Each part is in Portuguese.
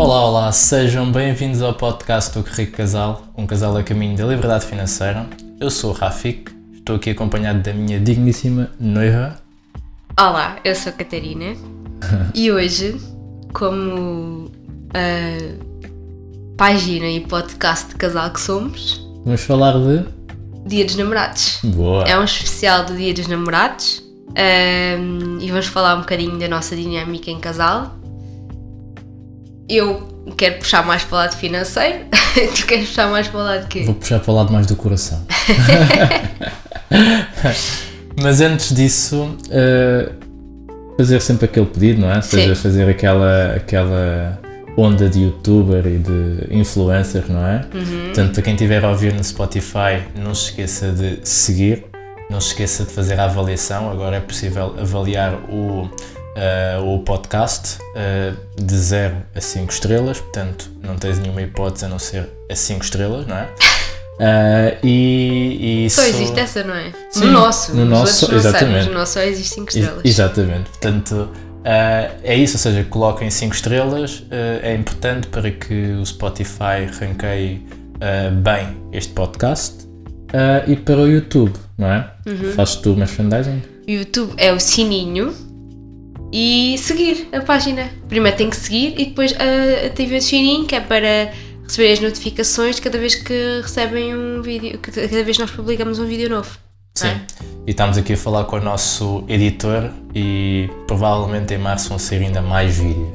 Olá, olá, sejam bem-vindos ao podcast do Rico Casal, um casal a caminho da liberdade financeira. Eu sou o Rafik, estou aqui acompanhado da minha digníssima noiva. Olá, eu sou a Catarina e hoje, como a página e podcast de casal que somos, Vamos falar de. Dia dos Namorados. Boa! É um especial do Dia dos Namorados ahm, e vamos falar um bocadinho da nossa dinâmica em casal. Eu quero puxar mais para o lado financeiro, tu queres puxar mais para o lado de quê? Vou puxar para o lado mais do coração. Mas antes disso, eh, fazer sempre aquele pedido, não é? Ou seja, Sim. fazer aquela, aquela onda de youtuber e de influencer, não é? Portanto, para quem estiver a ouvir no Spotify, não se esqueça de seguir, não se esqueça de fazer a avaliação. Agora é possível avaliar o, eh, o podcast eh, de 0 a 5 estrelas, portanto, não tens nenhuma hipótese a não ser a 5 estrelas, não é? Eh, e, e Só isso- existe essa, não é? Sim, no nosso, no nos nosso, exatamente. mas no nosso só existe 5 Ex- estrelas. Exatamente. Portanto, é isso, ou seja, coloquem 5 estrelas, é importante para que o Spotify ranqueie bem este podcast ah, e para o YouTube, não é? Uhum. Fazes tu merchandising? O YouTube é o sininho e seguir a página. Primeiro tem que seguir e depois uh, ativem o sininho que é para receber as notificações de cada vez que recebem um vídeo, cada vez que nós publicamos um vídeo novo. Sim. É. E estamos aqui a falar com o nosso editor e provavelmente em março vão ser ainda mais vídeos.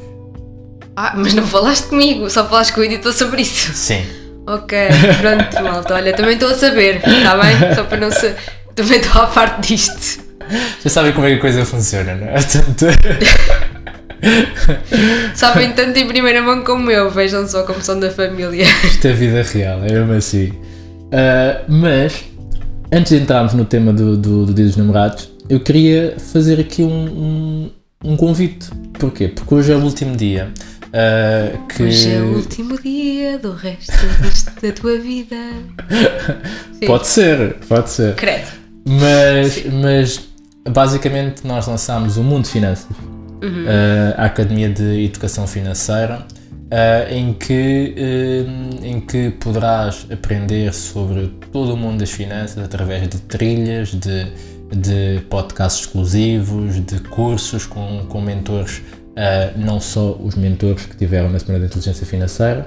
Ah, mas não falaste comigo, só falaste com o editor sobre isso. Sim. Ok, pronto, malta. Olha, também estou a saber, está bem? Só para não ser. Também estou à parte disto. Já sabem como é que a coisa funciona, não é? Portanto, Sabem tanto em primeira mão como eu, vejam só como são da família. Isto é vida real, é mesmo assim. Ah, mas, antes de entrarmos no tema do, do, do Dia dos Namorados, eu queria fazer aqui um, um, um convite. Porquê? Porque hoje é o último dia ah, que. Hoje é o último dia do resto da tua vida. Sim. Pode ser, pode ser. Credo. Mas, mas basicamente nós lançámos o Mundo Finanças, uh, a Academia de Educação Financeira, uh, em, que, uh, em que poderás aprender sobre todo o mundo das finanças através de trilhas, de, de podcasts exclusivos, de cursos com, com mentores, não só os mentores que tiveram na Semana da Inteligência Financeira,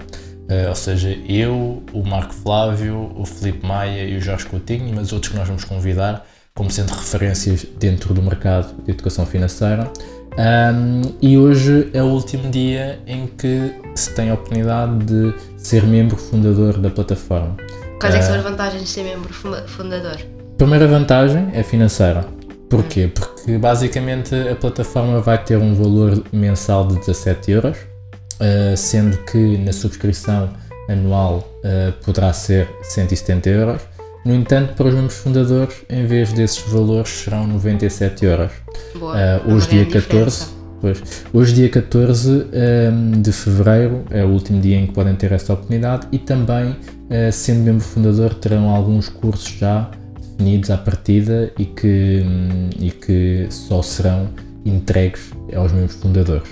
Uh, ou seja, eu, o Marco Flávio, o Felipe Maia e o Jorge Coutinho, mas outros que nós vamos convidar como sendo referências dentro do mercado de educação financeira. Um, e hoje é o último dia em que se tem a oportunidade de ser membro fundador da plataforma. Quais é são as vantagens de ser membro funda- fundador? Primeira vantagem é financeira. Porquê? Porque basicamente a plataforma vai ter um valor mensal de 17 euros, uh, sendo que na subscrição anual uh, poderá ser 170 euros. No entanto, para os membros fundadores, em vez desses valores, serão 97 euros. Boa. Uh, é uma hoje, dia grande 14, diferença. pois, hoje, dia 14 um, de fevereiro, é o último dia em que podem ter essa oportunidade e também, uh, sendo membro fundador, terão alguns cursos já definidos à partida e que, hum, e que só serão entregues aos membros fundadores.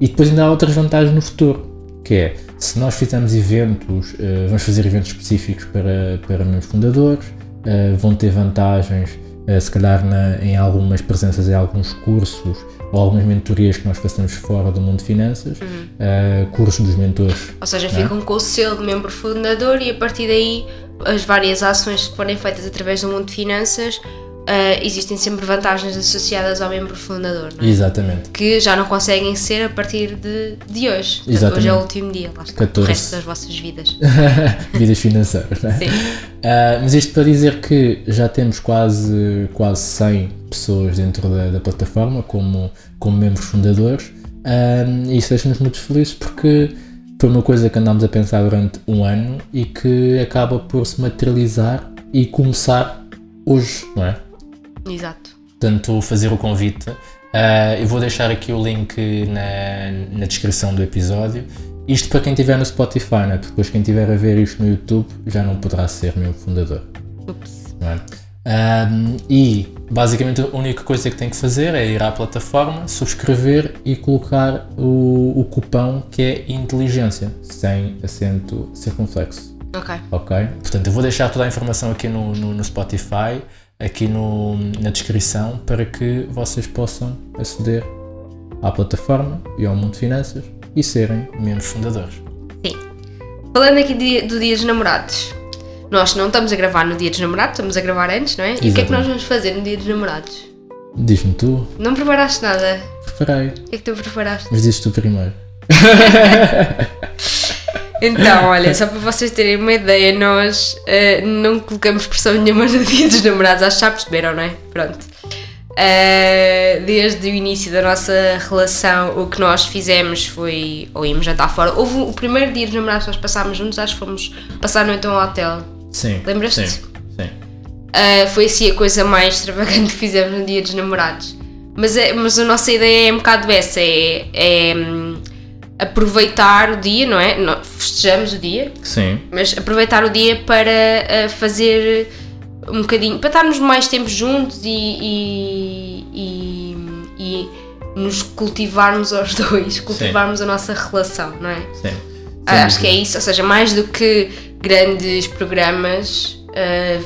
E depois ainda há outras vantagens no futuro, que é, se nós fizermos eventos, uh, vamos fazer eventos específicos para, para membros fundadores, uh, vão ter vantagens, uh, se calhar na- em algumas presenças em alguns cursos ou algumas mentorias que nós façamos fora do mundo de finanças, uh, cursos dos mentores. Ou seja, Não é? ficam com o selo de membro fundador e a partir daí as várias ações que forem feitas através do mundo de finanças ah, existem sempre vantagens associadas ao membro fundador, não é? Exatamente. que já não conseguem ser a partir de, de hoje. Portanto, Exatamente. hoje é o último dia, lá está, 14. o resto das vossas vidas. Vidas financeiras, não é? Sim. Ah, mas isto para dizer que já temos quase, quase 100 pessoas dentro da, da plataforma como, como membros fundadores Ah, e isso deixa-nos muito felizes porque foi uma coisa que andámos a pensar durante um ano e que acaba por se materializar e começar hoje, não é? Exato. Portanto, fazer o convite. Ah, eu vou deixar aqui o link na, na descrição do episódio. Isto para quem estiver no Spotify, né? porque depois quem estiver a ver isto no YouTube já não poderá ser meu fundador. Ups. é? Um, e basicamente a única coisa que tem que fazer é ir à plataforma, subscrever e colocar o, o cupão que é inteligência, sem acento circunflexo. Ok. Ok? Portanto, eu vou deixar toda a informação aqui no, no, no Spotify, aqui no, na descrição, para que vocês possam aceder à plataforma e ao Mundo de Finanças e serem membros fundadores. Sim. Falando aqui de- do Dia dos Namorados, nós não estamos a gravar no Dia dos Namorados, estamos a gravar antes, não é? E o que é que nós Exatamente. vamos fazer no Dia dos Namorados? Diz-me tu, Não preparaste nada. preparei, O que é que tu preparaste? mas dizes tu primeiro. Então, olha, só para vocês terem uma ideia, nós eh, não colocamos pressão nenhuma no Dia dos Namorados, acho que já perceberam, não é? Pronto. Eh, desde o início da nossa relação, o que nós fizemos foi, ou íamos jantar fora. Houve o primeiro dia dos namorados que nós passámos juntos, acho que fomos passar a noite a um hotel. Sim. Lembras-te? Sim. Sim. Uh, foi assim a coisa mais extravagante que fizemos no dia dos namorados. Mas, é, mas a nossa ideia é um bocado essa: é, é, hum, aproveitar o dia, não é? Nós festejamos o dia, Sim. mas aproveitar o dia para uh, fazer um bocadinho, para estarmos mais tempo juntos e, e, e, e nos cultivarmos aos dois, cultivarmos a nossa relação, não é? Sim. Ah, Acho que é isso, ou seja, mais do que grandes programas, ah,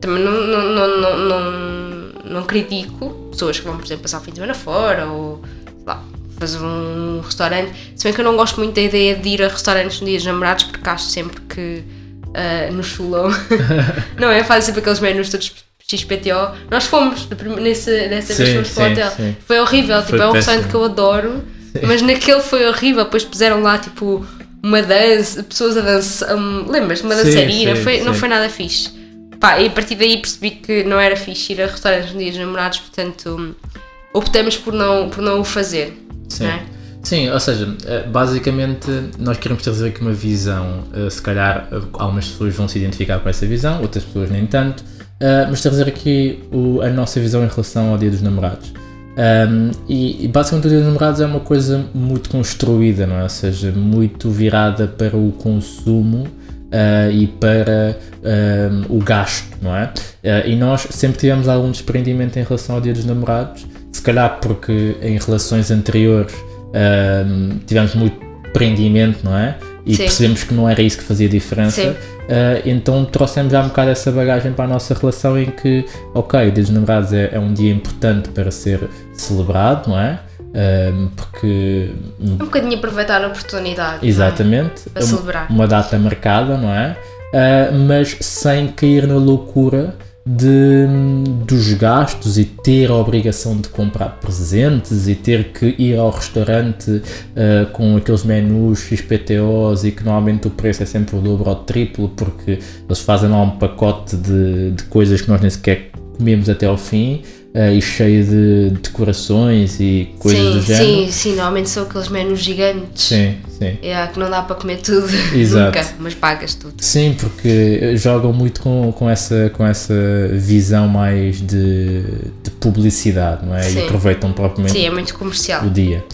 também não, não, não, não, não, não critico pessoas que vão, por exemplo, passar o fim de semana fora ou sei lá, fazer um restaurante. Se bem que eu não gosto muito da ideia de ir a restaurantes no dia dos namorados porque acho sempre que ah, nos chulam. não é? Fazem sempre aqueles menus todos XPTO. Nós fomos, nesse, dessa vez Sim, fomos para o hotel. sim. Foi horrível, Foi tipo, é um péssimo. restaurante que eu adoro, mas naquele foi horrível. Depois puseram lá tipo uma dança, pessoas a dançar, um, lembras? Uma dançarina, foi, não foi nada fixe. Pá, e a partir daí percebi que não era fixe ir a restaurantes no dia dos namorados, portanto optamos por não, por não o fazer. Sim. É? Sim, ou seja, eh, basicamente nós queremos trazer aqui uma visão, eh, se calhar eh, algumas pessoas vão se identificar com essa visão, outras pessoas nem tanto, mas trazer aqui a nossa visão em relação ao Dia dos Namorados. Um, e, e basicamente o Dia dos Namorados é uma coisa muito construída, não é? Ou seja, muito virada para o consumo uh, e para um, o gasto, não é? Uh, e nós sempre tivemos algum desprendimento em relação ao Dia dos Namorados, se calhar porque em relações anteriores um, tivemos muito prendimento, não é? E Sim. percebemos que não era isso que fazia diferença. Uh, então trouxemos já um bocado essa bagagem para a nossa relação em que, ok, o Dia dos Namorados é, é um dia importante para ser celebrado, não é? Um, porque Um bocadinho aproveitar a oportunidade. é? Exatamente. Para celebrar. Uma data marcada, não é? Ah, mas sem cair na loucura de, dos gastos e ter a obrigação de comprar presentes e ter que ir ao restaurante ah, com aqueles menus XPTOs e que normalmente o preço é sempre o dobro ou o triplo porque eles fazem lá um pacote de, de coisas que nós nem sequer comemos até ao fim ah, e cheio de decorações e coisas sim, do género. sim, sim, normalmente são aqueles menus gigantes. Sim, sim. É, que não dá para comer tudo. Exato. Nunca, mas pagas tudo. Sim, porque jogam muito com, com, essa, com essa visão mais de, de publicidade, não é? Sim. E aproveitam propriamente Sim, é muito comercial. o dia.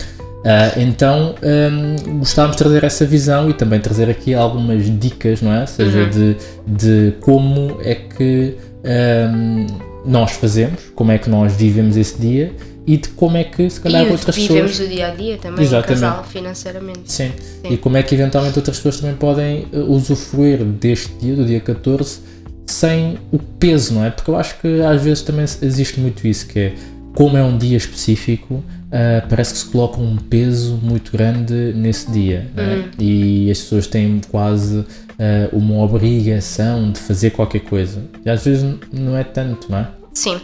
Ah, então hum, gostávamos de trazer essa visão e também trazer aqui algumas dicas, não é? Ou seja, Uhum. de, de como é que hum, nós fazemos, como é que nós vivemos esse dia e de como é que se calhar e outras vivemos pessoas. o dia a dia também, Exatamente. casal, financeiramente. Sim. Sim. E como é que eventualmente outras pessoas também podem eh, usufruir deste dia, do dia 14, sem o peso, não é? Porque eu acho que às vezes também existe muito isso, que é como é um dia específico, ah, parece que se coloca um peso muito grande nesse dia, é? E as pessoas têm quase ah, uma obrigação de fazer qualquer coisa. E às vezes não é tanto, não é? Sim.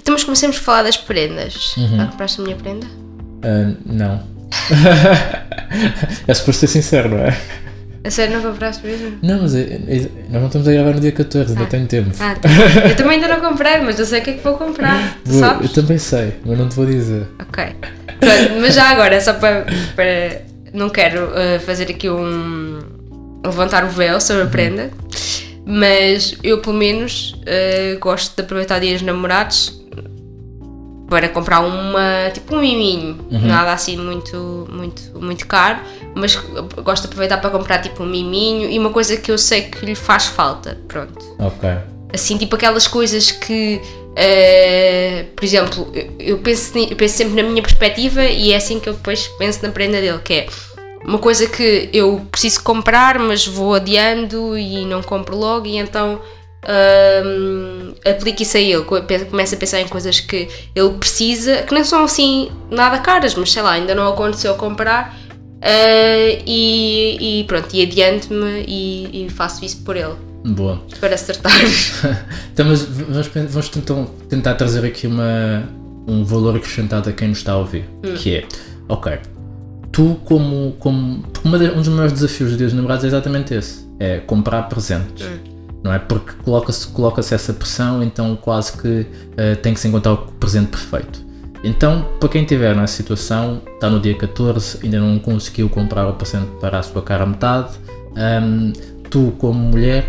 Então, mas comecemos a falar das prendas. Uhum. Já compraste a minha prenda? Ah, não. é suposto ser sincero, não é? A sério, não compraste mesmo? Não, mas é- é- nós não estamos a gravar no dia 14, ainda tenho tempo. Ah, tá. eu também ainda não comprei, mas eu sei o que é que vou comprar. Vou- sabes? eu também sei, mas não te vou dizer. Ok. Pronto, mas já agora, só para. para não quero uh, fazer aqui um. levantar o véu sobre a prenda, mas eu, pelo menos, uh, gosto de aproveitar dias namorados para comprar uma. tipo um miminho. Nada assim muito, muito, muito caro, mas gosto de aproveitar para comprar tipo um miminho e uma coisa que eu sei que lhe faz falta. Pronto. Ok. Assim, tipo aquelas coisas que, uh, por exemplo, eu penso, eu penso sempre na minha perspectiva e é assim que eu depois penso na prenda dele, que é uma coisa que eu preciso comprar, mas vou adiando e não compro logo, e então um, aplico isso a ele. Começo a pensar em coisas que ele precisa, que não são assim nada caras, mas sei lá, ainda não aconteceu comprar. Uh, e, e, pronto, e adiante-me e, e, faço isso por ele. Boa. Para acertar. então, mas vamos, vamos tentar, tentar trazer aqui uma, um valor acrescentado a quem nos está a ouvir, hum. que é, ok, tu como, como um dos maiores desafios dos dias de namorados é exatamente esse, é comprar presentes. Hum. Não é? Porque coloca-se coloca essa pressão, então quase que uh, tem que se encontrar o presente perfeito. Então, para quem estiver nessa situação, está no dia 14, ainda não conseguiu comprar o presente para a sua cara metade, um, tu como mulher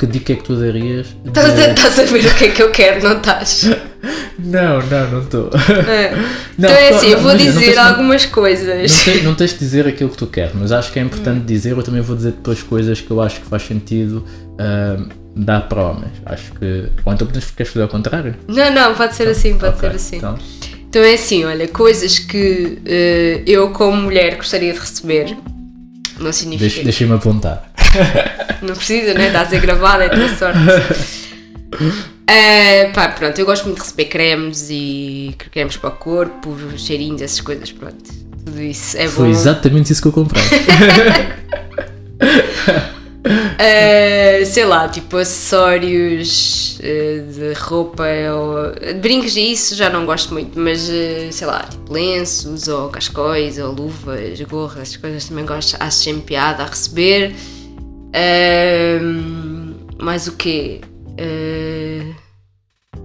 que dica é que tu darias? Estás de... a saber o que é que eu quero, não estás? não, não, não estou. É. Então é assim, eu vou dizer tens, algumas não, coisas. Não tens, não tens de dizer aquilo que tu queres, mas acho que é importante hum. dizer. Eu também vou dizer depois coisas que eu acho que faz sentido uh, dar para homens. Acho que. Ou então queres fazer ao contrário? Não, não, pode ser então, assim, pode okay, ser assim. Então. então é assim, olha, coisas que uh, eu como mulher gostaria de receber. Não significa. Deixa-me apontar. Não precisa, né? Está a ser gravado, é tua sorte. Uh, pá, pronto, eu gosto muito de receber cremes e cremes para o corpo, cheirinhos, essas coisas, pronto. Tudo isso é bom. Foi exatamente isso que eu comprei. Uh, sei lá, tipo acessórios uh, de roupa ou de brincos e isso já não gosto muito, mas uh, sei lá, tipo lenços ou cascóis ou luvas, gorras, essas coisas também gosto, acho sempre piada a receber. mais o quê?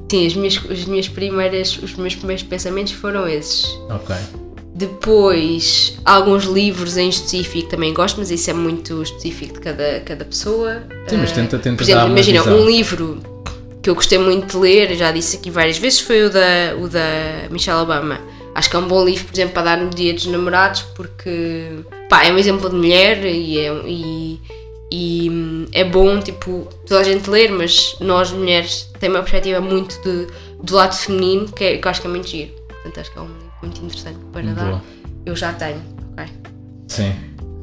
sim, as minhas, as minhas primeiras, os meus primeiros pensamentos foram esses. Ok. Depois, alguns livros em específico também gosto, mas isso é muito específico de cada, cada pessoa. Sim, mas tenta, tenta Por exemplo, imagina, um livro que eu gostei muito de ler, já disse aqui várias vezes, foi o da, o da Michelle Obama. Acho que é um bom livro, por exemplo, para dar no dia dos namorados, porque pá, é um exemplo de mulher e é, e, e é bom, tipo, toda a gente ler, mas nós mulheres temos uma perspectiva muito de, do lado feminino, que, é, que eu acho que é muito giro. Portanto, acho que é um muito interessante para. Boa. Eu já tenho, ok? Sim.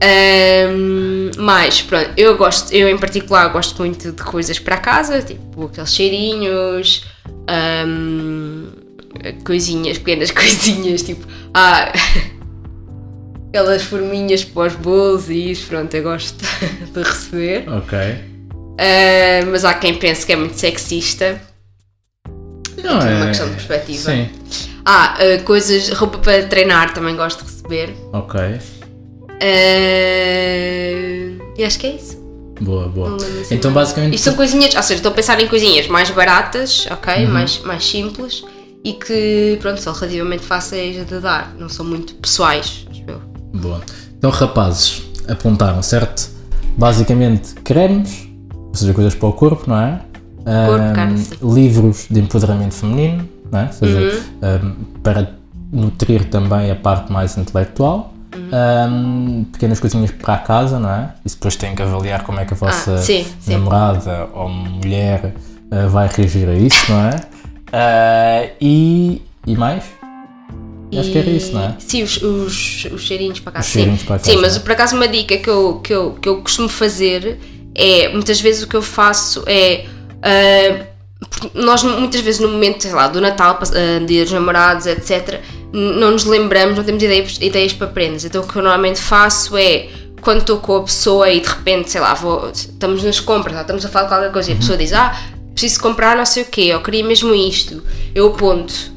Um, mas pronto, eu gosto, eu em particular gosto muito de coisas para casa, tipo aqueles cheirinhos, um, coisinhas, pequenas coisinhas, tipo ah, aquelas forminhas para os bolos e isso, pronto, eu gosto de receber. Ok. Uh, mas há quem pense que é muito sexista. Não é uma questão de perspectiva. Sim. Ah, uh, coisas, roupa para treinar também gosto de receber. Ok. Uh, e acho que é isso. Boa, boa. Assim então, basicamente. Isto são coisinhas, ou seja, estou a pensar em coisinhas mais baratas, ok? Uhum. Mais, mais simples e que, pronto, são relativamente fáceis de dar, não são muito pessoais, acho eu. Boa. Então, rapazes, apontaram, certo? Basicamente, cremes, ou seja, coisas para o corpo, não é? Corpo, um, cara, livros de empoderamento feminino, é? ou seja, uhum. um, para nutrir também a parte mais intelectual. Uhum. Um, pequenas coisinhas para a casa, não é? E depois tem que avaliar como é que a vossa ah, sim, sim. namorada ou mulher uh, vai reagir a isso, não é? Uh, e, e mais? E... Acho que era isso, não é? Sim, os, os, os cheirinhos para casa. Os cheirinhos sim. para casa. Sim, mas por acaso uma dica que eu, que, eu, que eu costumo fazer é, muitas vezes o que eu faço é. Uh, nós muitas vezes no momento sei lá, do Natal, uh, dia dos namorados, etc., não nos lembramos, não temos ideias, ideias para prendas. Então o que eu normalmente faço é quando estou com a pessoa e de repente, sei lá, vou, estamos nas compras, estamos a falar de qualquer coisa e a pessoa diz, ah, preciso comprar não sei o quê, ou queria mesmo isto, eu aponto.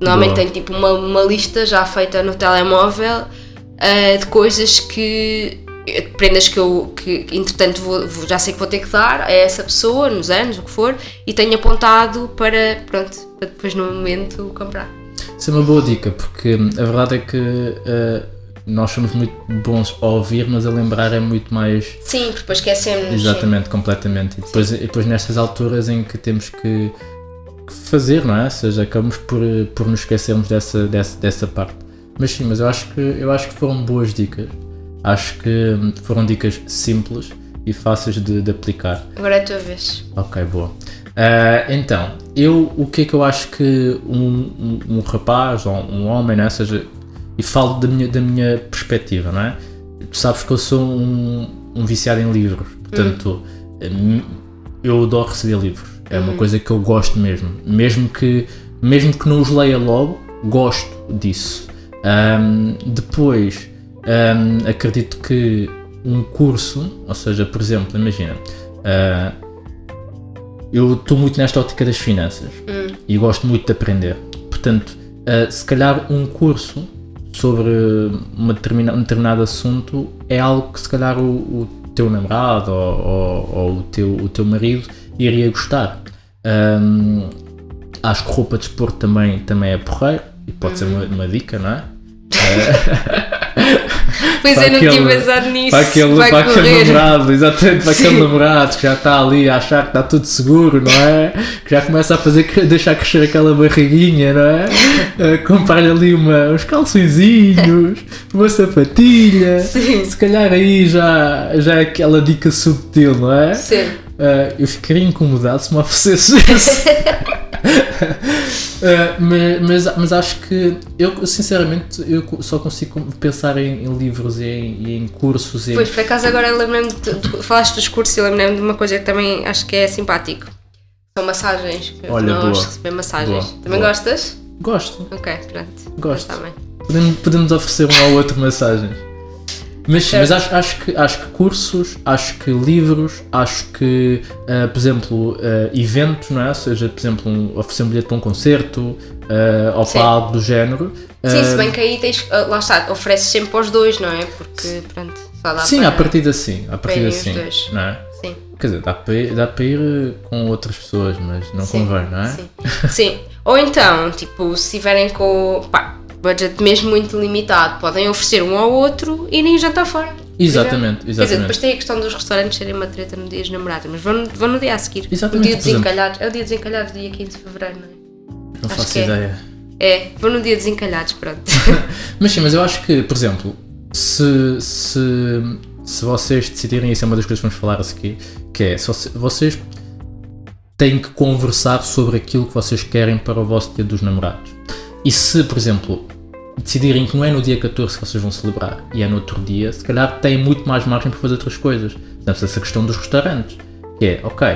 Normalmente Boa. tenho tipo uma, uma lista já feita no telemóvel uh, de coisas que prendas que eu, que entretanto vou, já sei que vou ter que dar a essa pessoa, nos anos, o que for, e tenho apontado para, pronto, para depois no momento comprar. Isso é uma boa dica, porque a verdade é que uh, nós somos muito bons a ouvir, mas a lembrar é muito mais. Sim, porque depois esquecemos. Exatamente, sim. completamente. E depois, e depois nestas alturas em que temos que fazer, não é? Ou seja, acabamos por, por nos esquecermos dessa, dessa, dessa parte. Mas sim, mas eu acho que, eu acho que foram boas dicas. Acho que foram dicas simples e fáceis de, de aplicar. Agora é a tua vez. Ok, boa. Uh, então, eu, o que é que eu acho que um, um, um rapaz ou um homem, né, seja, e falo da minha, da minha perspectiva, não é? Tu sabes que eu sou um, um viciado em livros, portanto, hum. eu adoro receber livros. É uma hum. coisa que eu gosto mesmo. Mesmo que, mesmo que não os leia logo, gosto disso. Um, depois, um, acredito que um curso, ou seja, por exemplo, imagina, uh, eu estou muito nesta ótica das finanças hum. e gosto muito de aprender. Portanto, uh, se calhar um curso sobre uma determina, um determinado assunto é algo que se calhar o, o teu namorado ou, ou, ou, o, teu, o teu marido iria gostar. Um, acho que roupa de esporte também, também é porreiro e pode uhum. ser uma, uma dica, não é? Pois eu não tinha pensado nisso. Para aquele, vai para aquele namorado, exatamente, para aquele namorado que já está ali a achar que está tudo seguro, não é? Que já começa a fazer, deixar crescer aquela barriguinha, não é? Uh, Comprar-lhe ali uma, uns calçõezinhos, uma sapatilha. Sim. Se calhar aí já, já é aquela dica subtil, não é? Sim. Uh, eu ficaria incomodado se me oferecesse isso. Uh, mas, mas acho que eu sinceramente eu só consigo pensar em, em livros e em, em, cursos. E pois, por acaso agora lembrei-me, falaste dos cursos e lembrei-me de uma coisa que também acho que é simpático. São massagens. Olha, nós boa. receber massagens. Boa, também boa. gostas? Gosto. Ok, pronto. Gosto. Podemos, podemos oferecer um ao outro massagens. Mas, mas acho, acho, que, acho que cursos, acho que livros, acho que, uh, por exemplo, uh, eventos, não é? Ou seja, por exemplo, um, oferecer um bilhete para um concerto uh, ou para algo do género. Sim, se bem que aí tens, lá está, ofereces sempre para os dois, não é? Porque, pronto, só dá sim, para... a partir da sim, a partir da sim, não é? Sim. Quer dizer, dá para, ir, dá para ir com outras pessoas, mas não sim, convém, não é? Sim. sim. Ou então, tipo, se estiverem com. Pá, budget mesmo muito limitado, podem oferecer um ao outro e nem jantar fora. Exatamente, exatamente. Quer dizer, depois tem a questão dos restaurantes serem uma treta no dia dos namorados, mas vão no, vão no dia a seguir. Exatamente. No dia desencalhados. É o dia desencalhados, dia 15 de fevereiro, não é? Não acho faço é. ideia. É. é, vão no dia desencalhados, pronto. mas sim, mas eu acho que, por exemplo, se, se, se vocês decidirem, isso é uma das coisas que vamos falar aqui, que é, se vocês têm que conversar sobre aquilo que vocês querem para o vosso dia dos namorados. E se, por exemplo, decidirem que não é no dia 14 que vocês vão celebrar e é no outro dia, se calhar têm muito mais margem para fazer outras coisas. Por exemplo, essa questão dos restaurantes, que é, ok,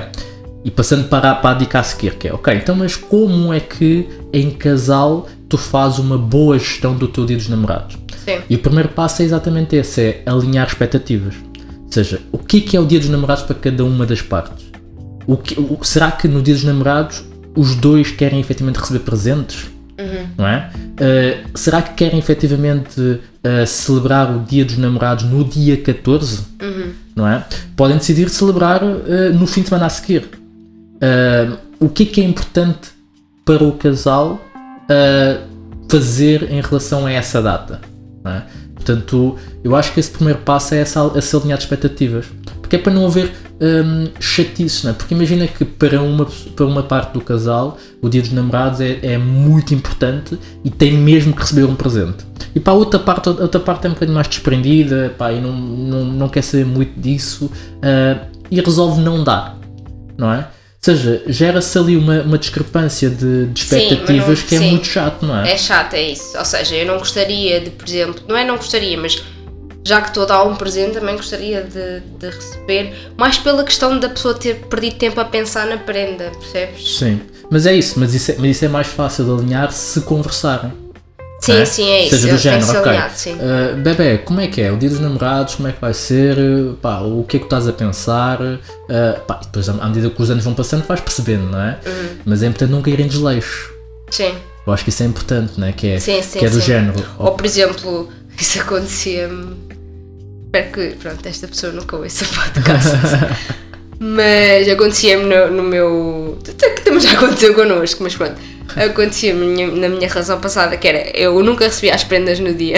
e passando para, para a dica a seguir, que é, ok, então mas como é que em casal tu fazes uma boa gestão do teu dia dos namorados? Sim. E o primeiro passo é exatamente esse, é alinhar expectativas. Ou seja, o que é, que é o dia dos namorados para cada uma das partes? O que, o, será que no dia dos namorados os dois querem efetivamente receber presentes? Uhum. Não é? Uh, será que querem efetivamente uh, celebrar o Dia dos Namorados no dia 14? Uhum. Não é? Podem decidir celebrar uh, no fim de semana a seguir. o que é que é importante para o casal fazer em relação a essa data? É? Portanto, eu acho que esse primeiro passo é essa, essa alinhar de expectativas. Porque é para não haver hum, chatice, não é? Porque imagina que para uma, para uma parte do casal o dia dos namorados é, é muito importante e tem mesmo que receber um presente. E para a outra parte, a outra parte é um bocadinho mais desprendida pá, e não, não, não quer saber muito disso uh, e resolve não dar, não é? Ou seja, gera-se ali uma, uma discrepância de, de expectativas sim, não, que é sim. muito chato, não é? É chato, é isso. Ou seja, eu não gostaria de, por exemplo, não é não gostaria, mas já que estou a dar um presente, também gostaria de, de, receber, mais pela questão da pessoa ter perdido tempo a pensar na prenda, percebes? Sim, mas é isso, mas isso é, mas isso é mais fácil de alinhar se conversarem. Sim, é? sim, é isso. Seja do género, ok. Alinhado, sim. Uh, bebê, como é que é? O dia dos namorados, como é que vai ser? Pá, o que é que estás a pensar? Uh, pá, depois, à medida que os anos vão passando, vais percebendo, não é? Uhum. Mas é importante não cair em desleixo. Sim. Eu acho que isso é importante, não é? Que é, sim, sim, que é do sim. género. Ou, por exemplo, isso acontecia-me Espero que, pronto, esta pessoa nunca ouça o podcast. mas acontecia-me no, no, meu. que também já aconteceu connosco, mas pronto. Acontecia-me na minha razão passada, que era eu nunca recebia as prendas no dia.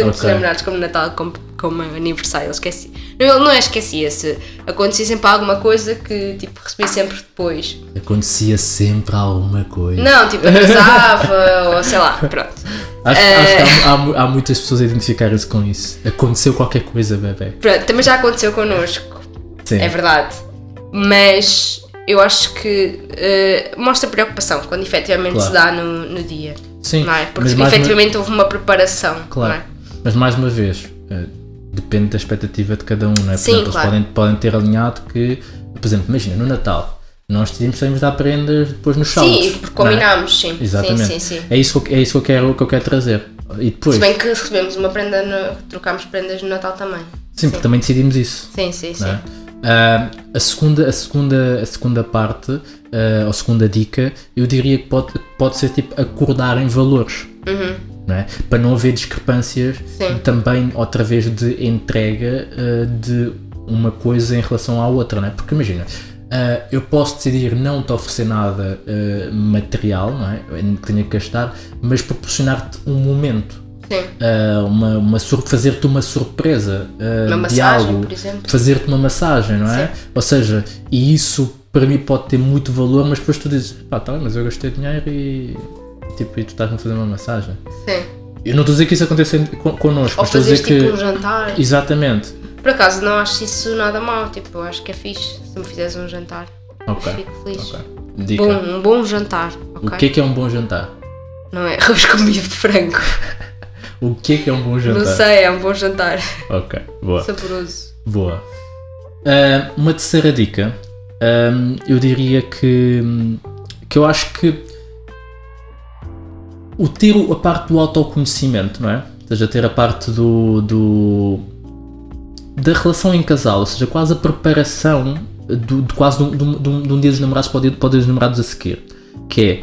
Tanto okay. namorados como Natal, como, como aniversário, eu esqueci. Não, não é esquecia-se. Acontecia sempre alguma coisa que tipo recebia sempre depois. Acontecia sempre alguma coisa. Não, tipo, atrasava ou sei lá, pronto. Acho, uh... acho que há, há, há, muitas pessoas a identificarem-se com isso. Aconteceu qualquer coisa, bebê. Pronto, também já aconteceu connosco. Sim. é verdade. Mas eu acho que uh, mostra preocupação quando efetivamente Claro. se dá no, no dia. Sim, Não é? Porque mas mais efetivamente houve uma preparação. Claro. É? Mas mais uma vez, eh, depende da expectativa de cada um, não é? Sim, exemplo, claro. eles podem, podem ter alinhado que, por exemplo, imagina, no Natal, nós decidimos íamos dar prendas depois nos saldos. Sim, porque combinámos, sim. Exatamente. Sim, sim, sim. É isso, que eu- é isso que, eu quero, que eu quero trazer. E depois, Se bem que recebemos uma prenda, no, trocámos prendas no Natal também. sim, porque também decidimos isso. Sim, sim, sim. é? Ah, a, segunda, a, segunda, a segunda parte, ah, ou a segunda dica, eu diria que pode, pode ser tipo acordar em valores. Não é? Para não haver discrepâncias Sim. também outra vez de entrega ah, de uma coisa em relação à outra, não é? Porque imagina, ah, eu posso decidir não te oferecer nada ah, material, não é? Que tenha que gastar, mas proporcionar-te um momento. Uma, uma fazer-te uma surpresa Uma de massagem, algo, por exemplo. fazer-te uma massagem, não é? Ou seja, e isso para mim pode ter muito valor, mas depois tu dizes, pá, tá, mas eu gastei dinheiro e tipo, e tu estás-me a fazer uma massagem. Sim. Eu não estou a dizer que isso aconteça con- connosco, Ou estou a dizer tipo que. um jantar. Exatamente. Por acaso não acho isso nada mal, tipo, eu acho que é fixe se me fizeres um jantar. Ok. Fico feliz. ok. Dica. Bom, um bom jantar, O ok? que é que é um bom jantar? Não é arroz com bife de frango. O que é que é um bom jantar? Não sei, é um bom jantar. Ok, boa. Saboroso. Boa. Ah, uma terceira dica, ahm, eu diria que, que eu acho que o ter a parte do autoconhecimento, não é? Ou seja, ter a parte do, do da relação em casal, ou seja, quase a preparação do, de quase de um, de um- de um- de um dia dos namorados para o dia, para o dia dos namorados a seguir, que é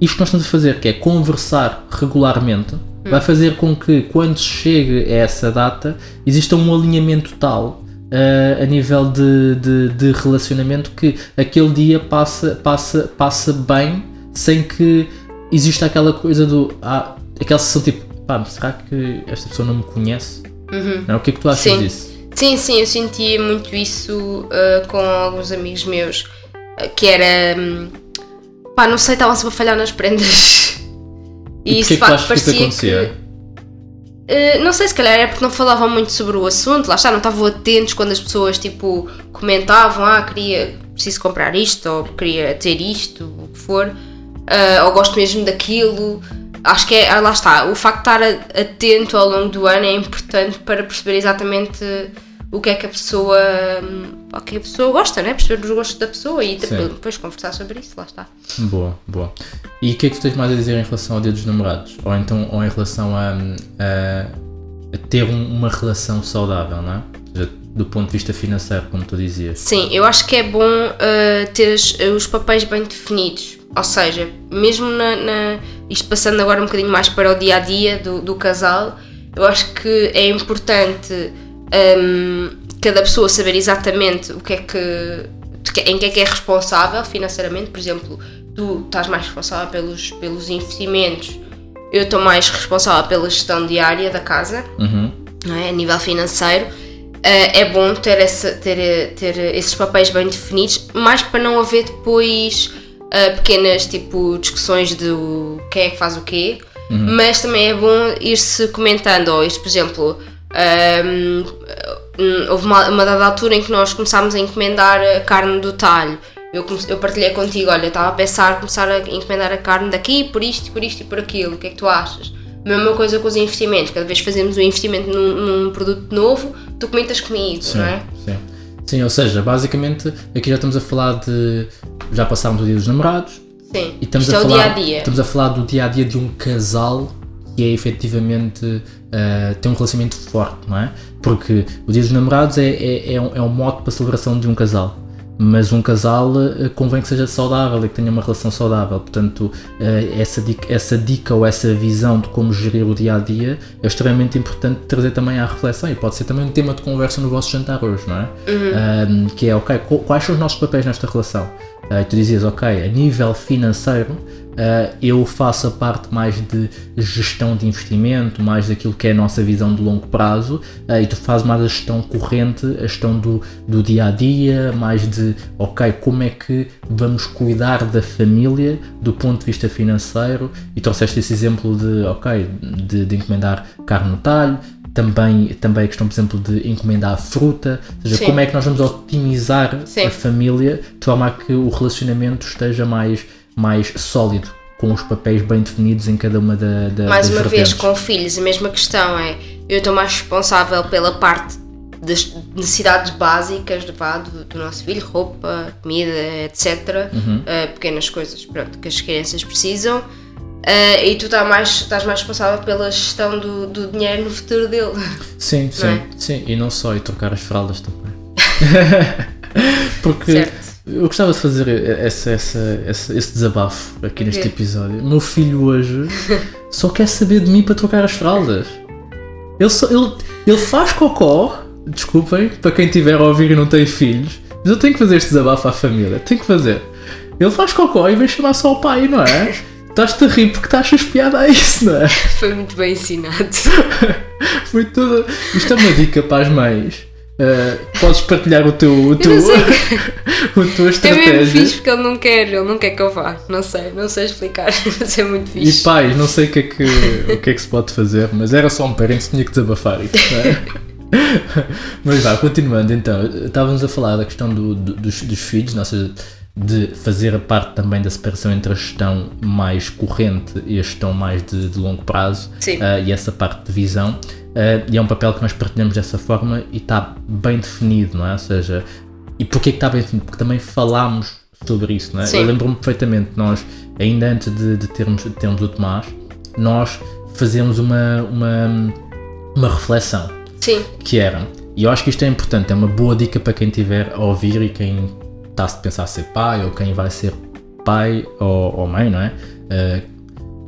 isto que nós estamos a fazer, que é conversar regularmente, vai fazer com que quando chegue a essa data exista um alinhamento tal eh, a nível de, de, de relacionamento que aquele dia passa, passa, passa bem sem que exista aquela coisa do ah, aquela sensação tipo pá, será que esta pessoa não me conhece? Não, o que é que tu achas Sim. disso? Sim, sim, eu sentia muito isso uh, com alguns amigos meus, uh, que era. hum, pá, não sei, estavam-se a falhar nas prendas. E porquê isso, que de tu facto, que isso acontecia? Uh, não sei, se calhar é porque não falavam muito sobre o assunto, lá está, não estavam atentos quando as pessoas tipo comentavam, ah, queria, preciso comprar isto, ou queria ter isto, o que for, uh, ou gosto mesmo daquilo. Acho que é, ah, lá está, o facto de estar atento ao longo do ano é importante para perceber exatamente o que é que a pessoa, hum, o que a pessoa gosta, né? perceber os gostos da pessoa e Sim. depois conversar sobre isso, lá está. Boa, boa. E o que é que tu tens mais a dizer em relação ao dia dos namorados? Ou então ou em relação a, a- a ter um- uma relação saudável, não é? Ou seja, do ponto de vista financeiro, como tu dizias. Sim, eu acho que é bom uh, ter os, os papéis bem definidos. Ou seja, mesmo na, na- isto passando agora um bocadinho mais para o dia a dia do, do casal, eu acho que é importante um, cada pessoa saber exatamente o que é que em que é que é responsável financeiramente. Por exemplo, tu estás mais responsável pelos, pelos investimentos, eu estou mais responsável pela gestão diária da casa Uhum. não é? a nível financeiro, eh, é bom ter, essa, ter, ter esses papéis bem definidos, mais para não haver depois eh, pequenas tipo, discussões do quem é que faz o quê, mas também é bom ir-se comentando, ou isto, por exemplo, hum, houve uma, uma dada altura em que nós começámos a encomendar a carne do talho. Eu, eu partilhei contigo, olha, estava a pensar começar a encomendar a carne daqui, por isto, por isto e por aquilo, o que é que tu achas? Mesma coisa com os investimentos, cada vez que fazemos um investimento num, num produto novo, tu comentas comigo, Sim, não é? sim. Sim, ou seja, basicamente aqui já estamos a falar de. Já passámos o dia dos namorados Sim, e estamos isto a é o falar. dia a dia. Estamos a falar do dia a dia de um casal que é efetivamente. ah, tem um relacionamento forte, não é? Porque o dia dos namorados é, é, é, um, é um modo para a celebração de um casal. Mas um casal ah, convém que seja saudável e que tenha uma relação saudável. Portanto, ah, essa, dica, essa dica ou essa visão de como gerir o dia a dia é extremamente importante trazer também à reflexão e pode ser também um tema de conversa no vosso jantar hoje, não é? Uhum. Ah, que é, ok, qu- quais são os nossos papéis nesta relação? Ah, tu dizias, ok, a nível financeiro, ah, eu faço a parte mais de gestão de investimento, mais daquilo que é a nossa visão de longo prazo, ah, e tu fazes mais a gestão corrente, a gestão do, do dia a dia, mais de, ok, como é que vamos cuidar da família do ponto de vista financeiro, e trouxeste esse exemplo de, ok, de, de encomendar carne no talho, também, também a questão, por exemplo, de encomendar fruta, ou seja, Sim. como é que nós vamos otimizar Sim. a família de forma a que o relacionamento esteja mais, mais sólido, com os papéis bem definidos em cada uma da, da, Mais uma vez, vertentes. com filhos, a mesma questão é: eu estou mais responsável pela parte das necessidades básicas do, do, nosso filho, roupa, comida, etc. Uhum. Uh, pequenas coisas pronto, que as crianças precisam. Uh, e tu estás mais, estás mais responsável pela gestão do, do dinheiro no futuro dele. Sim, sim, é? sim, e não só, e trocar as fraldas também. Porque Certo. Eu gostava de fazer essa, essa, essa- esse desabafo aqui neste quê? episódio. Meu filho hoje só quer saber de mim para trocar as fraldas. Ele, só, ele, ele faz cocó, desculpem, para quem estiver a ouvir e não tem filhos, mas eu tenho que fazer este desabafo à família, tenho que fazer. Ele faz cocó e vem chamar só o pai, não é? Estás-te a rir porque estás espiado a isso, não é? Foi muito bem ensinado. Foi tudo. Isto é uma dica para as mães. Uh, podes partilhar o teu, o teu, não sei. a tua É mesmo estratégia. fixe porque ele não quer, ele não quer que eu vá. Não sei, não sei explicar, mas é muito e fixe. pais, não sei o que, é que, o que é que se pode fazer, mas era só um parente que tinha que desabafar não é? mas vá, continuando então, estávamos a falar da questão do- do- dos, dos filhos, seja, de fazer a parte também da separação entre a gestão mais corrente e a gestão mais de, de longo prazo ah, e essa parte de visão. Ah, e é um papel que nós partilhamos dessa forma e está bem definido, não é? Ou seja, e porquê que está bem definido? Porque também falámos sobre isso, não é? Sim. Eu lembro-me perfeitamente, nós, ainda antes de, de termos, de termos o Tomás, nós fazemos uma, uma, uma reflexão Sim, que era, e eu acho que isto é importante, é uma boa dica para quem estiver a ouvir e quem está a se pensar ser pai ou quem vai ser pai ou, ou mãe, não é? Eh,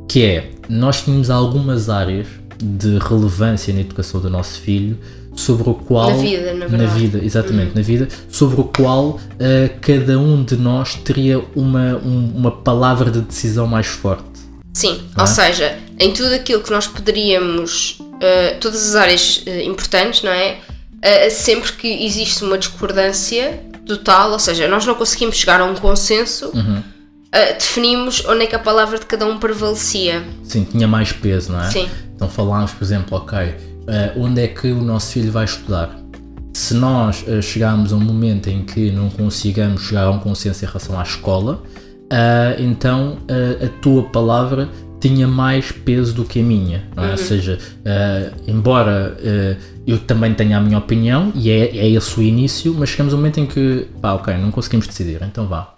que é, nós tínhamos algumas áreas de relevância na educação do nosso filho sobre o qual Na vida, na verdade. Uhum. vida, exatamente, na vida, sobre o qual eh, cada um de nós teria uma, um- uma palavra de decisão mais forte. sim. é? Ou seja, em tudo aquilo que nós poderíamos, uh, todas as áreas uh, importantes, não é? Uh, sempre que existe uma discordância total, ou seja, nós não conseguimos chegar a um consenso, Uhum. uh, definimos onde é que a palavra de cada um prevalecia. Sim, tinha mais peso, não é? Sim. Então falámos, por exemplo, ok, eh, onde é que o nosso filho vai estudar? Se nós eh, chegarmos a um momento em que não consigamos chegar a um consenso em relação à escola, ah, então a tua palavra tinha mais peso do que a minha, é? Ou seja, ah, embora ah, eu também tenha a minha opinião e é, é esse o início, mas chegamos a um momento em que, pá, ok, não conseguimos decidir, então vá,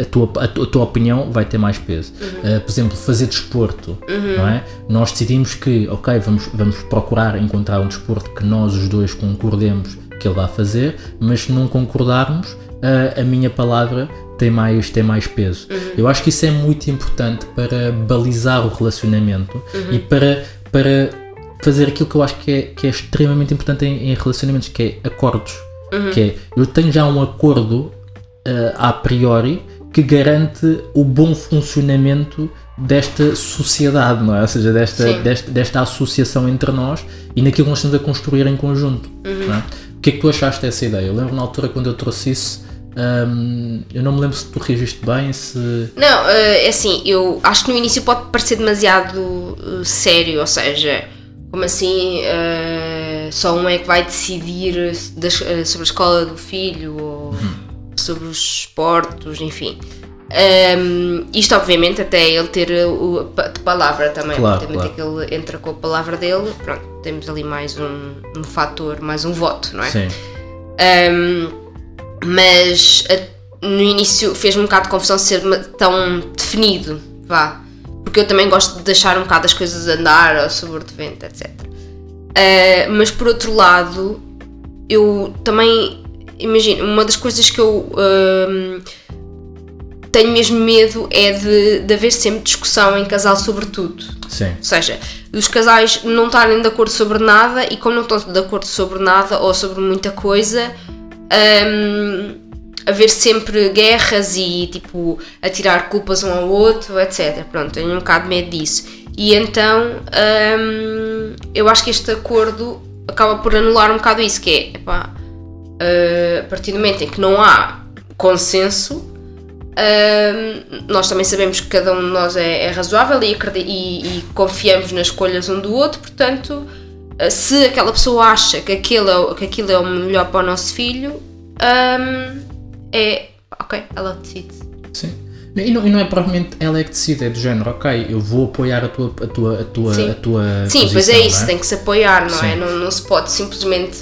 a tua, a, tu- a tua opinião vai ter mais peso. Uh, por exemplo, fazer desporto, não é? Nós decidimos que, ok, vamos, vamos procurar encontrar um desporto que nós os dois concordemos que ele vai fazer, mas se não concordarmos, uh, a minha palavra tem mais, tem mais peso. Eu acho que isso é muito importante para balizar o relacionamento e para, para fazer aquilo que eu acho que é, que é extremamente importante em, em relacionamentos, que é acordos. Que é, eu tenho já um acordo a priori que garante o bom funcionamento desta sociedade, não é? Ou seja, desta, desta, desta associação entre nós e naquilo que nós estamos a construir em conjunto. não é? O que é que tu achaste dessa ideia? Eu lembro na altura quando eu trouxe isso, hum, eu não me lembro se tu reagiste bem, se. Não, eh, é assim, eu acho que no início pode parecer demasiado eh, sério, ou seja, como assim eh, só um é que vai decidir das- eh, sobre a escola do filho ou sobre os esportes, enfim. Ehm, isto obviamente até ele ter o, a pa- de palavra também, Claro, obviamente que ele entra com a palavra dele, pronto, temos ali mais um, um fator, mais um voto, não é? Sim. Um, mas a- no início fez-me um bocado de confusão ser tão definido, vá. Porque eu também gosto de deixar um bocado as coisas andar ao sabor vento, etc. Uh, mas por outro lado, eu também imagino, uma das coisas que eu um, tenho mesmo medo é de, de haver sempre discussão em casal sobre tudo. Sim. Ou seja, os casais não estarem de acordo sobre nada e como não estão de acordo sobre nada ou sobre muita coisa, hum, haver sempre guerras e tipo atirar culpas um ao outro, etc. Pronto, tenho um bocado de medo disso. E então hum, eu acho que este acordo acaba por anular um bocado isso, que é epá, uh, a partir do momento em que não há consenso, Ahm, nós também sabemos que cada um de nós é, é razoável e, e- e confiamos nas escolhas um do outro, portanto, Uh, se aquela pessoa acha que aquilo é, que aquilo é o melhor para o nosso filho, um, é. Ok, ela decide. Sim. E não, e não é provavelmente ela é que decide, é do género, ok, eu vou apoiar a tua, a tua, a tua, Sim. a tua Sim, posição, pois é isso, não tem que se apoiar, não é? Sim. Não, não se pode simplesmente.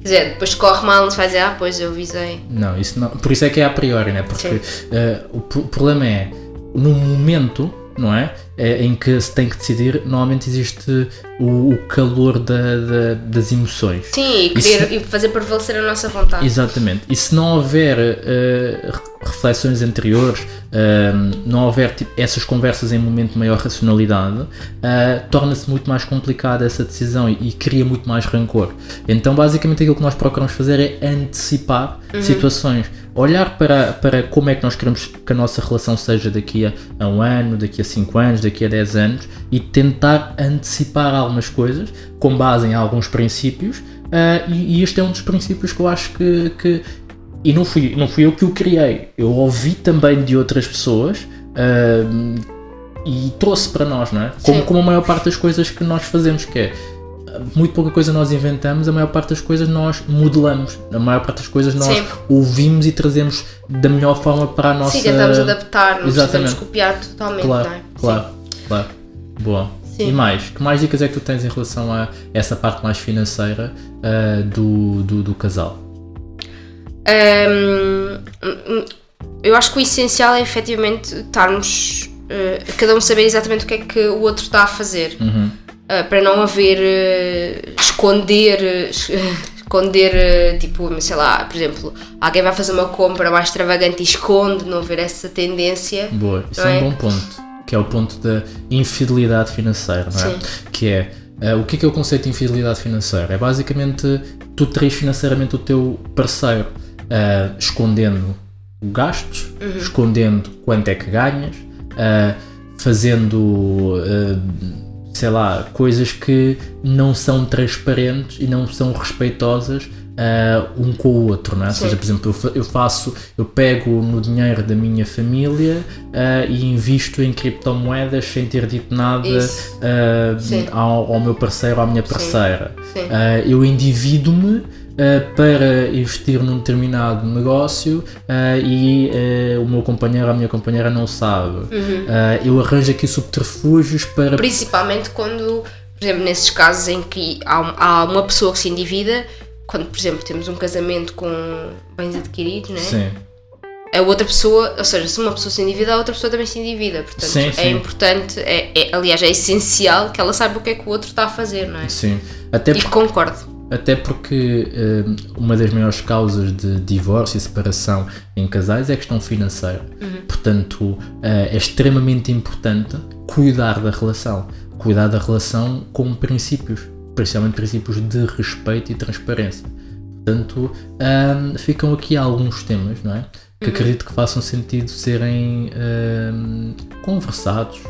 Quer dizer, depois corre mal, não se dizer, ah, pois eu visei. Não, isso não. Por isso é que é a priori, né? Porque eh, o pro- problema é, no momento, não é? Eh, em que se tem que decidir, normalmente existe o, o calor da- da- das emoções. Sim, e, querer, e fazer prevalecer a nossa vontade. Exatamente. E se não houver re- reflexões anteriores, eh, não houver tipo, essas conversas em momento de maior racionalidade, eh, torna-se muito mais complicada essa decisão e, e cria muito mais rancor. Então, basicamente, aquilo que nós procuramos fazer é antecipar situações. Olhar para, para como é que nós queremos que a nossa relação seja daqui a, um ano, daqui a 5 anos, daqui a 10 anos e tentar antecipar algumas coisas com base em alguns princípios. ah, e, e este é um dos princípios que eu acho que, que e não fui, não fui eu que o criei, eu ouvi também de outras pessoas ahm, e trouxe para nós, não é? Como, Sim. como a maior parte das coisas que nós fazemos, que é muito pouca coisa nós inventamos, a maior parte das coisas nós modelamos, a maior parte das coisas nós Sim. ouvimos e trazemos da melhor forma para a nossa. Sim, tentamos adaptar, não Exatamente. copiar totalmente, Claro, é? claro, claro. Boa. Sim. E mais? Que mais dicas é que tu tens em relação a essa parte mais financeira ah, do, do, do casal? Hum, eu acho que o essencial é efetivamente estarmos. eh, cada um saber exatamente o que é que o outro está a fazer. Uhum. Uh, para não haver uh, esconder uh, es- esconder uh, tipo sei lá por exemplo alguém vai fazer uma compra mais extravagante e esconde não haver essa tendência Boa, isso é um é? bom ponto, que é o ponto da infidelidade financeira, não é? Sim. Que é, eh, o que é que é o conceito de infidelidade financeira? É basicamente tu traís financeiramente o teu parceiro, eh, escondendo gastos, Uhum. escondendo quanto é que ganhas, eh, fazendo, sei lá, coisas que não são transparentes e não são respeitosas eh, um com o outro, não é? Ou seja, Sim. por exemplo, eu fa- eu faço, eu pego no dinheiro da minha família eh, e invisto em criptomoedas sem ter dito nada Sim. ao, ao meu parceiro ou à minha parceira. Sim. Eh, eu endivido-me para investir num determinado negócio eh, e eh, o meu companheiro ou a minha companheira não sabe. Uhum. Eh, eu arranjo aqui subterfúgios para. principalmente quando por exemplo nesses casos em que há, há uma pessoa que se endivida quando por exemplo temos um casamento com bens adquiridos né? Sim, a outra pessoa ou seja se uma pessoa se endivida a outra pessoa também se endivida portanto Sim, é sim. importante é, é- aliás é essencial que ela saiba o que é que o outro está a fazer não é sim. Até e concordo Até porque eh, uma das maiores causas de divórcio e separação em casais é a questão financeira. Portanto, eh, é extremamente importante cuidar da relação. Cuidar da relação com princípios, principalmente princípios de respeito e transparência. Portanto, ahm, ficam aqui alguns temas, não é? Que acredito que façam sentido serem ahm, conversados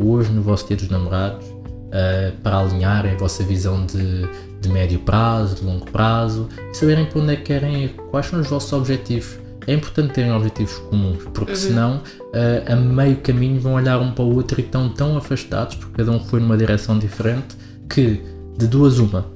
hoje no vosso dia dos namorados uh, para alinharem a vossa visão de, de médio prazo, de longo prazo e saberem para onde é que querem ir, quais são os vossos objetivos. É importante terem objetivos comuns, porque senão uh, a meio caminho vão olhar um para o outro e estão tão afastados, porque cada um foi numa direção diferente, que de duas uma,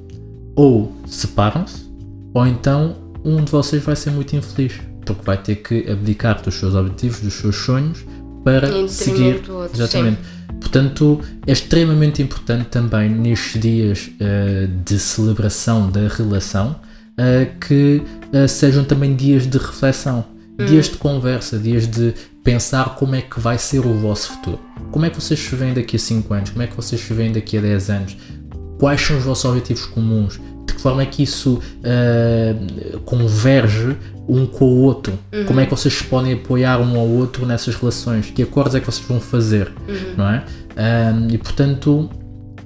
ou separam-se, ou então um de vocês vai ser muito infeliz, porque vai ter que abdicar dos seus objetivos, dos seus sonhos, para seguir. outro, Exatamente. Portanto, é extremamente importante também nestes dias eh, de celebração da relação eh, que eh, sejam também dias de reflexão, dias de conversa, dias de pensar como é que vai ser o vosso futuro. Como é que vocês se veem daqui a 5 anos? Como é que vocês se veem daqui a 10 anos? Quais são os vossos objetivos comuns? De que forma é que isso eh, converge um com o outro? Como é que vocês podem apoiar um ao outro nessas relações? Que acordos é que vocês vão fazer? Não é? Ahm, e portanto,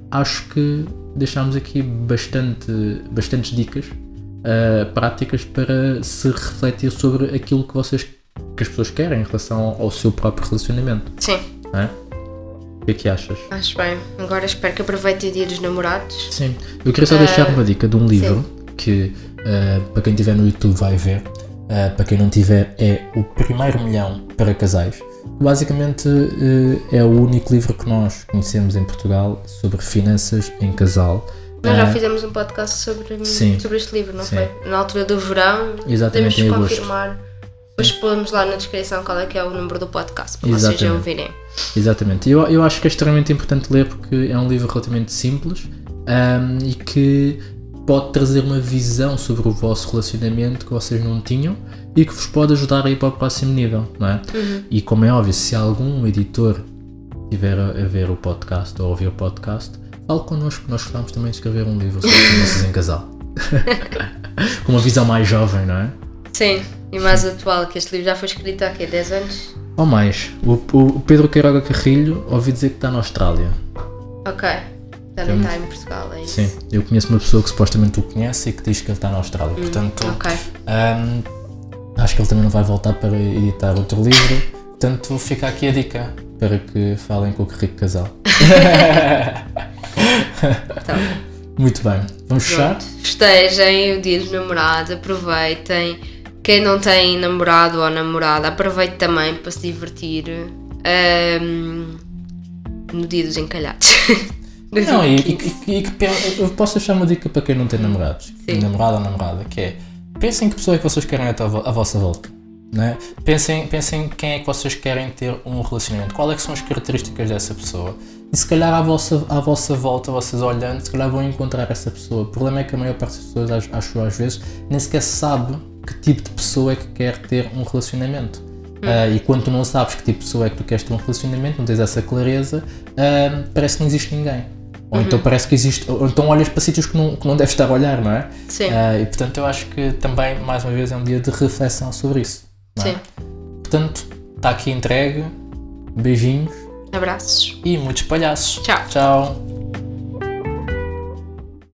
acho que deixámos aqui bastante, bastantes dicas ah, práticas para se refletir sobre aquilo que vocês que as pessoas querem em relação ao, ao seu próprio relacionamento. sim é? O que é que achas? acho bem agora espero que aproveitem o dia dos namorados Sim, eu queria só deixar uma dica de um livro que uh, para quem estiver no YouTube vai ver, uh, para quem não tiver é o Primeiro Milhão para Casais. Basicamente uh, é o único livro que nós conhecemos em Portugal sobre finanças em casal Nós já fizemos um podcast sobre, sim. sobre este livro, não Sim. foi? Na altura do verão. Exatamente, em Podemos confirmar. Depois pomos lá na descrição qual é que é o número do podcast, para vocês já Exatamente. ouvirem. Exatamente. Eu, eu acho que é extremamente importante ler porque é um livro relativamente simples ahm, e que pode trazer uma visão sobre o vosso relacionamento que vocês não tinham e que vos pode ajudar a ir para o próximo nível, não é? E como é óbvio, se algum editor tiver a, a ver o podcast ou a ouvir o podcast, fale connosco, nós gostamos também de escrever um livro sobre finanças em casal. Com uma visão mais jovem, não é? Sim, e mais atual, que este livro já foi escrito há quê? 10 anos? Ou mais, o, o Pedro Queiroga Carrilho ouvi dizer que está na Austrália. Ok. Já não está em Portugal, é isso? Sim, eu conheço uma pessoa que supostamente tu conhece e que diz que ele está na Austrália. Portanto, Ok. hum, acho que ele também não vai voltar para editar outro livro. Portanto, fica aqui a dica para que falem com o Rico Casal. Então, Muito bem, vamos fechar? pronto. Festejem o dia dos namorados, aproveitem. Quem não tem namorado ou namorada, aproveite também para se divertir ahm, no dia dos encalhados. Não, e, 15. e- e eu posso deixar uma dica para quem não tem namorados, Sim. namorado ou namorada, que é pensem que pessoa é que vocês querem à, à vossa volta. Né? Pensem, pensem quem é que vocês querem ter um relacionamento, quais é são as características dessa pessoa. E se calhar à vossa, à vossa volta, vocês olhando, se calhar vão encontrar essa pessoa. O problema é que a maior parte das pessoas, acho- às vezes, nem sequer sabe que tipo de pessoa é que quer ter um relacionamento. Ah, e quando tu não sabes que tipo de pessoa é que tu queres ter um relacionamento, não tens essa clareza, ah, parece que não existe ninguém. Ou então parece que existe, ou então olhas para sítios que não, que não deves estar a olhar, não é? Sim. Ah, e portanto eu acho que também, mais uma vez, é um dia de reflexão sobre isso. é? Sim. Portanto, está aqui entregue, beijinhos Abraços. e muitos palhaços. Tchau. Tchau.